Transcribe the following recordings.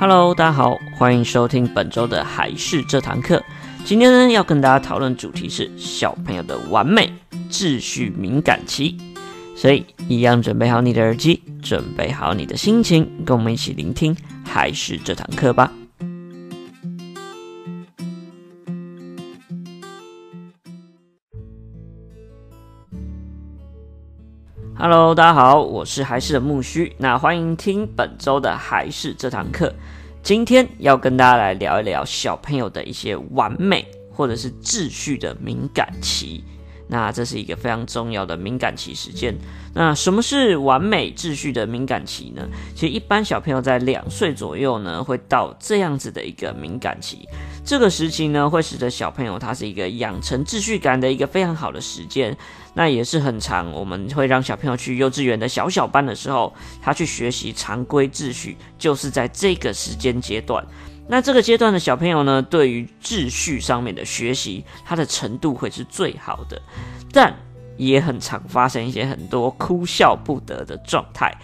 Hello，大家好，欢迎收听本周的还是这堂课。今天呢，要跟大家讨论主题是小朋友的完美秩序敏感期，所以一样准备好你的耳机，准备好你的心情，跟我们一起聆听还是这堂课吧。Hello，大家好，我是还是的木须，那欢迎听本周的还是这堂课。今天要跟大家来聊一聊小朋友的一些完美或者是秩序的敏感期。那这是一个非常重要的敏感期时间。那什么是完美秩序的敏感期呢？其实一般小朋友在两岁左右呢，会到这样子的一个敏感期。这个时期呢，会使得小朋友他是一个养成秩序感的一个非常好的时间。那也是很长，我们会让小朋友去幼稚园的小小班的时候，他去学习常规秩序，就是在这个时间阶段。那这个阶段的小朋友呢，对于秩序上面的学习，他的程度会是最好的，但也很常发生一些很多哭笑不得的状态。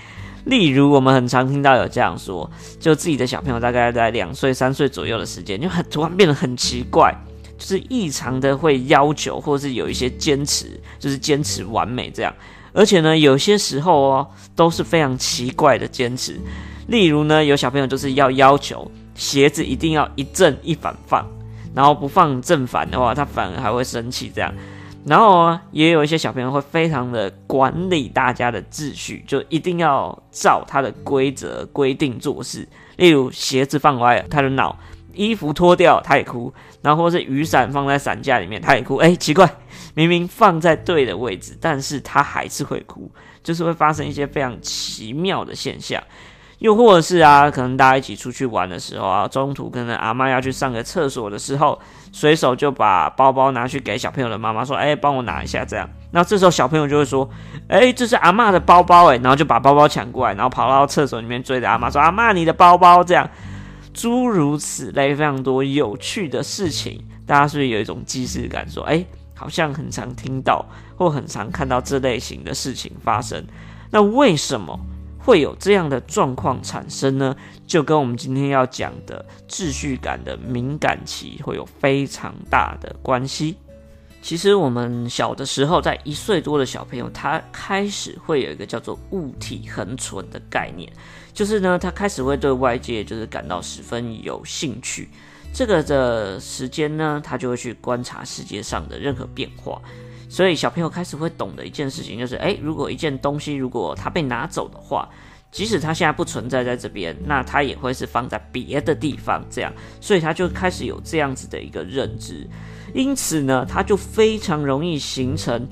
例如，我们很常听到有这样说，就自己的小朋友大概在两岁、三岁左右的时间，就很突然变得很奇怪，就是异常的会要求，或是有一些坚持，就是坚持完美这样。而且呢，有些时候哦，都是非常奇怪的坚持。例如呢，有小朋友就是要要求。鞋子一定要一正一反放，然后不放正反的话，他反而还会生气。这样，然后也有一些小朋友会非常的管理大家的秩序，就一定要照他的规则规定做事。例如鞋子放歪了，他就闹；衣服脱掉，他也哭；然后或是雨伞放在伞架里面，他也哭。哎，奇怪，明明放在对的位置，但是他还是会哭，就是会发生一些非常奇妙的现象。又或者是啊，可能大家一起出去玩的时候啊，中途可能阿妈要去上个厕所的时候，随手就把包包拿去给小朋友的妈妈说：“哎，帮我拿一下。”这样，那这时候小朋友就会说：“哎，这是阿妈的包包哎。”然后就把包包抢过来，然后跑到厕所里面追着阿妈说：“阿妈，你的包包。”这样，诸如此类非常多有趣的事情，大家是不是有一种既视感？说：“哎，好像很常听到或很常看到这类型的事情发生。”那为什么？会有这样的状况产生呢？就跟我们今天要讲的秩序感的敏感期会有非常大的关系。其实我们小的时候，在一岁多的小朋友，他开始会有一个叫做物体恒存的概念，就是呢，他开始会对外界就是感到十分有兴趣。这个的时间呢，他就会去观察世界上的任何变化。所以小朋友开始会懂的一件事情就是，诶，如果一件东西如果它被拿走的话，即使它现在不存在在这边，那它也会是放在别的地方，这样，所以他就开始有这样子的一个认知。因此呢，他就非常容易形成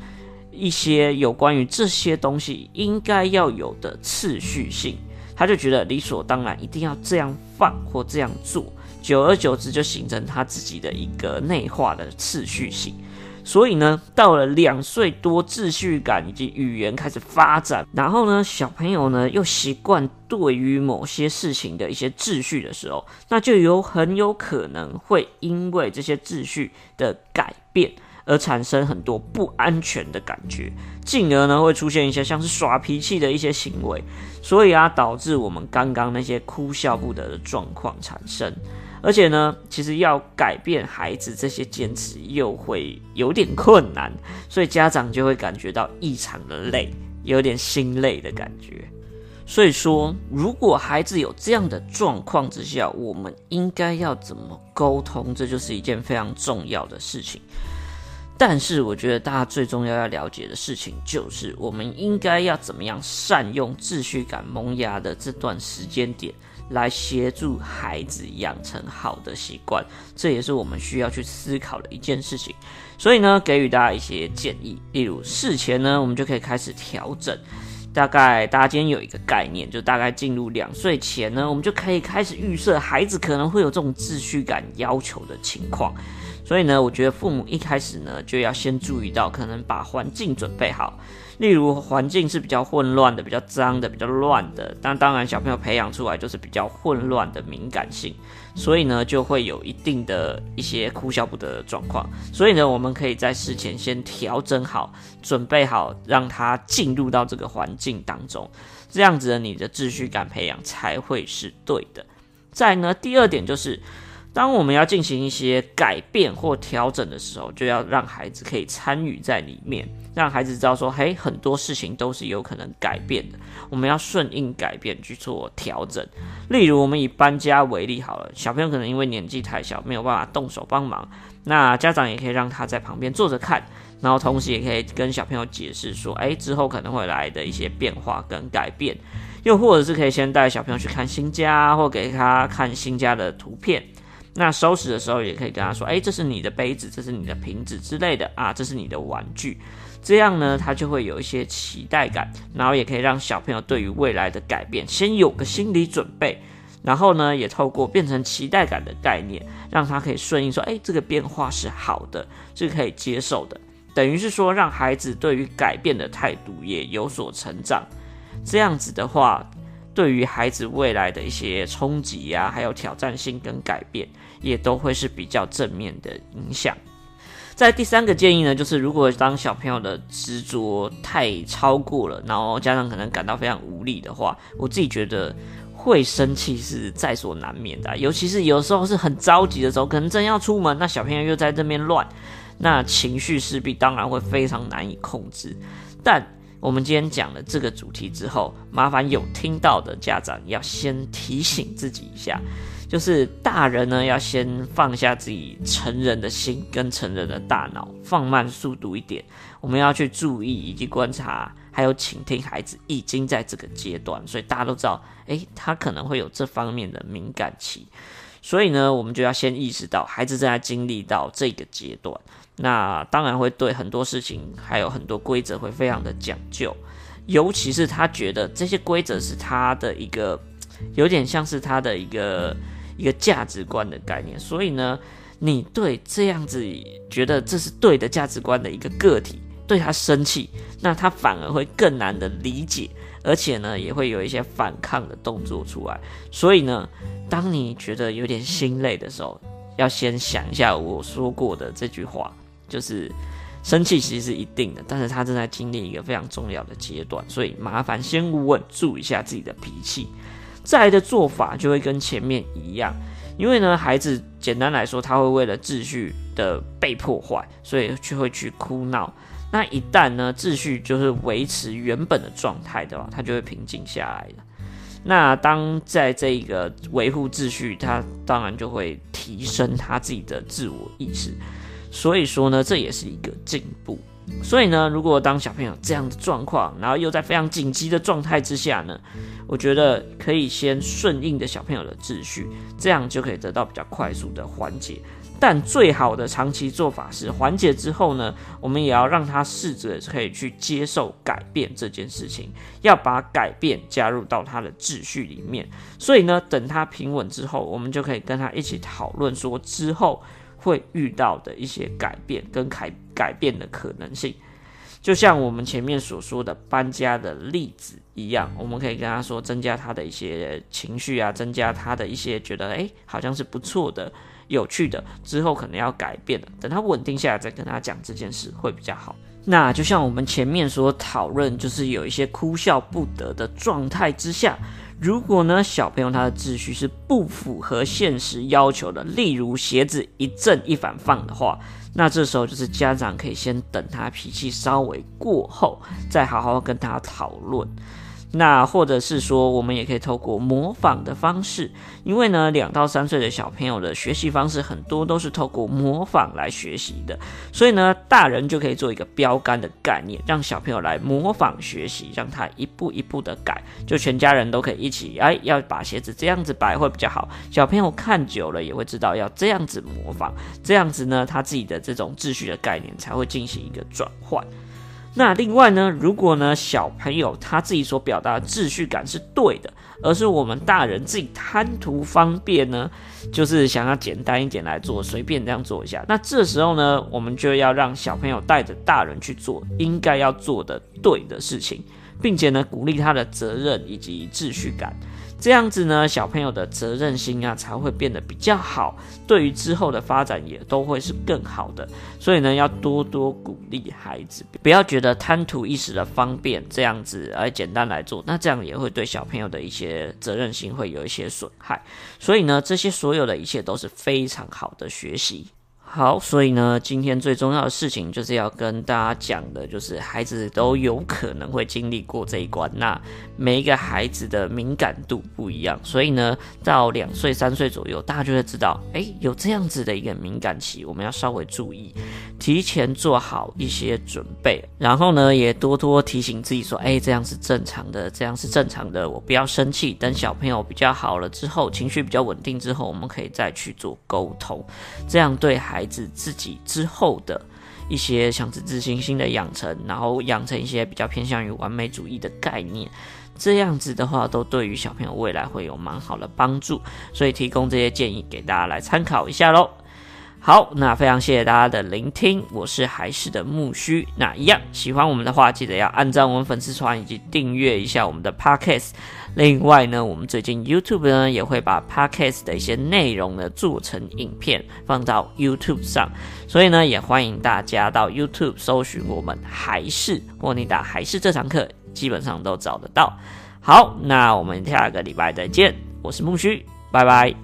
一些有关于这些东西应该要有的次序性，他就觉得理所当然一定要这样放或这样做，久而久之就形成他自己的一个内化的次序性。所以呢，到了两岁多，秩序感以及语言开始发展，然后呢，小朋友呢又习惯对于某些事情的一些秩序的时候，那就有很有可能会因为这些秩序的改变而产生很多不安全的感觉，进而呢会出现一些像是耍脾气的一些行为，所以啊，导致我们刚刚那些哭笑不得的状况产生。而且呢，其实要改变孩子这些坚持又会有点困难，所以家长就会感觉到异常的累，有点心累的感觉。所以说，如果孩子有这样的状况之下，我们应该要怎么沟通？这就是一件非常重要的事情。但是，我觉得大家最重要要了解的事情，就是我们应该要怎么样善用秩序感萌芽的这段时间点。来协助孩子养成好的习惯，这也是我们需要去思考的一件事情。所以呢，给予大家一些建议，例如事前呢，我们就可以开始调整。大概大家今天有一个概念，就大概进入两岁前呢，我们就可以开始预设孩子可能会有这种秩序感要求的情况。所以呢，我觉得父母一开始呢，就要先注意到，可能把环境准备好。例如环境是比较混乱的、比较脏的、比较乱的，那当然小朋友培养出来就是比较混乱的敏感性，所以呢就会有一定的一些哭笑不得的状况。所以呢，我们可以在事前先调整好、准备好，让他进入到这个环境当中，这样子的，你的秩序感培养才会是对的。再呢，第二点就是，当我们要进行一些改变或调整的时候，就要让孩子可以参与在里面，让孩子知道说，嘿，很多事情都是有可能改变的，我们要顺应改变去做调整。例如，我们以搬家为例好了，小朋友可能因为年纪太小，没有办法动手帮忙，那家长也可以让他在旁边坐着看，然后同时也可以跟小朋友解释说，哎，之后可能会来的一些变化跟改变，又或者是可以先带小朋友去看新家，或给他看新家的图片。那收拾的时候也可以跟他说：“哎，这是你的杯子，这是你的瓶子之类的啊，这是你的玩具。”这样呢，他就会有一些期待感，然后也可以让小朋友对于未来的改变先有个心理准备，然后呢，也透过变成期待感的概念，让他可以顺应说：“哎，这个变化是好的，是可以接受的。”等于是说，让孩子对于改变的态度也有所成长。这样子的话，对于孩子未来的一些冲击呀，还有挑战性跟改变，也都会是比较正面的影响。在第三个建议呢，就是如果当小朋友的执着太超过了，然后家长可能感到非常无力的话，我自己觉得会生气是在所难免的。尤其是有时候是很着急的时候，可能正要出门，那小朋友又在这边乱，那情绪势必当然会非常难以控制。但我们今天讲了这个主题之后，麻烦有听到的家长要先提醒自己一下，就是大人呢要先放下自己成人的心跟成人的大脑，放慢速度一点。我们要去注意以及观察，还有倾听孩子已经在这个阶段，所以大家都知道，诶，他可能会有这方面的敏感期。所以呢，我们就要先意识到孩子正在经历到这个阶段，那当然会对很多事情还有很多规则会非常的讲究，尤其是他觉得这些规则是他的一个有点像是他的一个一个价值观的概念。所以呢，你对这样子觉得这是对的价值观的一个个体对他生气，那他反而会更难的理解。而且呢，也会有一些反抗的动作出来。所以呢，当你觉得有点心累的时候，要先想一下我说过的这句话，就是生气其实是一定的，但是他正在经历一个非常重要的阶段，所以麻烦先稳住一下自己的脾气。再来的做法就会跟前面一样，因为呢，孩子简单来说，他会为了秩序的被破坏，所以就会去哭闹。那一旦呢，秩序就是维持原本的状态的话，他就会平静下来了。那当在这个维护秩序，他当然就会提升他自己的自我意识。所以说呢，这也是一个进步。所以呢，如果当小朋友这样的状况，然后又在非常紧急的状态之下呢，我觉得可以先顺应的小朋友的秩序，这样就可以得到比较快速的缓解。但最好的长期做法是缓解之后呢，我们也要让他试着可以去接受改变这件事情，要把改变加入到他的秩序里面。所以呢，等他平稳之后，我们就可以跟他一起讨论说之后会遇到的一些改变跟改改变的可能性。就像我们前面所说的搬家的例子一样，我们可以跟他说增加他的一些情绪啊，增加他的一些觉得诶，好像是不错的。有趣的，之后可能要改变了，等他稳定下来再跟他讲这件事会比较好。那就像我们前面所讨论，就是有一些哭笑不得的状态之下，如果呢小朋友他的秩序是不符合现实要求的，例如鞋子一正一反放的话，那这时候就是家长可以先等他脾气稍微过后，再好好跟他讨论。那或者是说，我们也可以透过模仿的方式，因为呢，两到三岁的小朋友的学习方式很多都是透过模仿来学习的，所以呢，大人就可以做一个标杆的概念，让小朋友来模仿学习，让他一步一步的改，就全家人都可以一起，哎，要把鞋子这样子摆会比较好，小朋友看久了也会知道要这样子模仿，这样子呢，他自己的这种秩序的概念才会进行一个转换。那另外呢，如果呢小朋友他自己所表达的秩序感是对的，而是我们大人自己贪图方便呢，就是想要简单一点来做，随便这样做一下。那这时候呢，我们就要让小朋友带着大人去做应该要做的对的事情，并且呢，鼓励他的责任以及秩序感。这样子呢，小朋友的责任心啊才会变得比较好，对于之后的发展也都会是更好的。所以呢，要多多鼓励孩子，不要觉得贪图一时的方便，这样子而简单来做，那这样也会对小朋友的一些责任心会有一些损害。所以呢，这些所有的一切都是非常好的学习。好，所以呢，今天最重要的事情就是要跟大家讲的，就是孩子都有可能会经历过这一关。那每一个孩子的敏感度不一样，所以呢，到两岁、三岁左右，大家就会知道，诶，有这样子的一个敏感期，我们要稍微注意，提前做好一些准备。然后呢，也多多提醒自己说，诶，这样是正常的，这样是正常的，我不要生气。等小朋友比较好了之后，情绪比较稳定之后，我们可以再去做沟通，这样对孩。孩子自己之后的一些像是自信心的养成，然后养成一些比较偏向于完美主义的概念，这样子的话，都对于小朋友未来会有蛮好的帮助。所以提供这些建议给大家来参考一下喽。好，那非常谢谢大家的聆听，我是还是的木须。那一样喜欢我们的话，记得要按赞我们粉丝团以及订阅一下我们的 Podcast。另外呢，我们最近 YouTube 呢也会把 Podcast 的一些内容呢做成影片放到 YouTube 上，所以呢也欢迎大家到 YouTube 搜寻我们还是，或你打还是这堂课，基本上都找得到。好，那我们下个礼拜再见，我是木须，拜拜。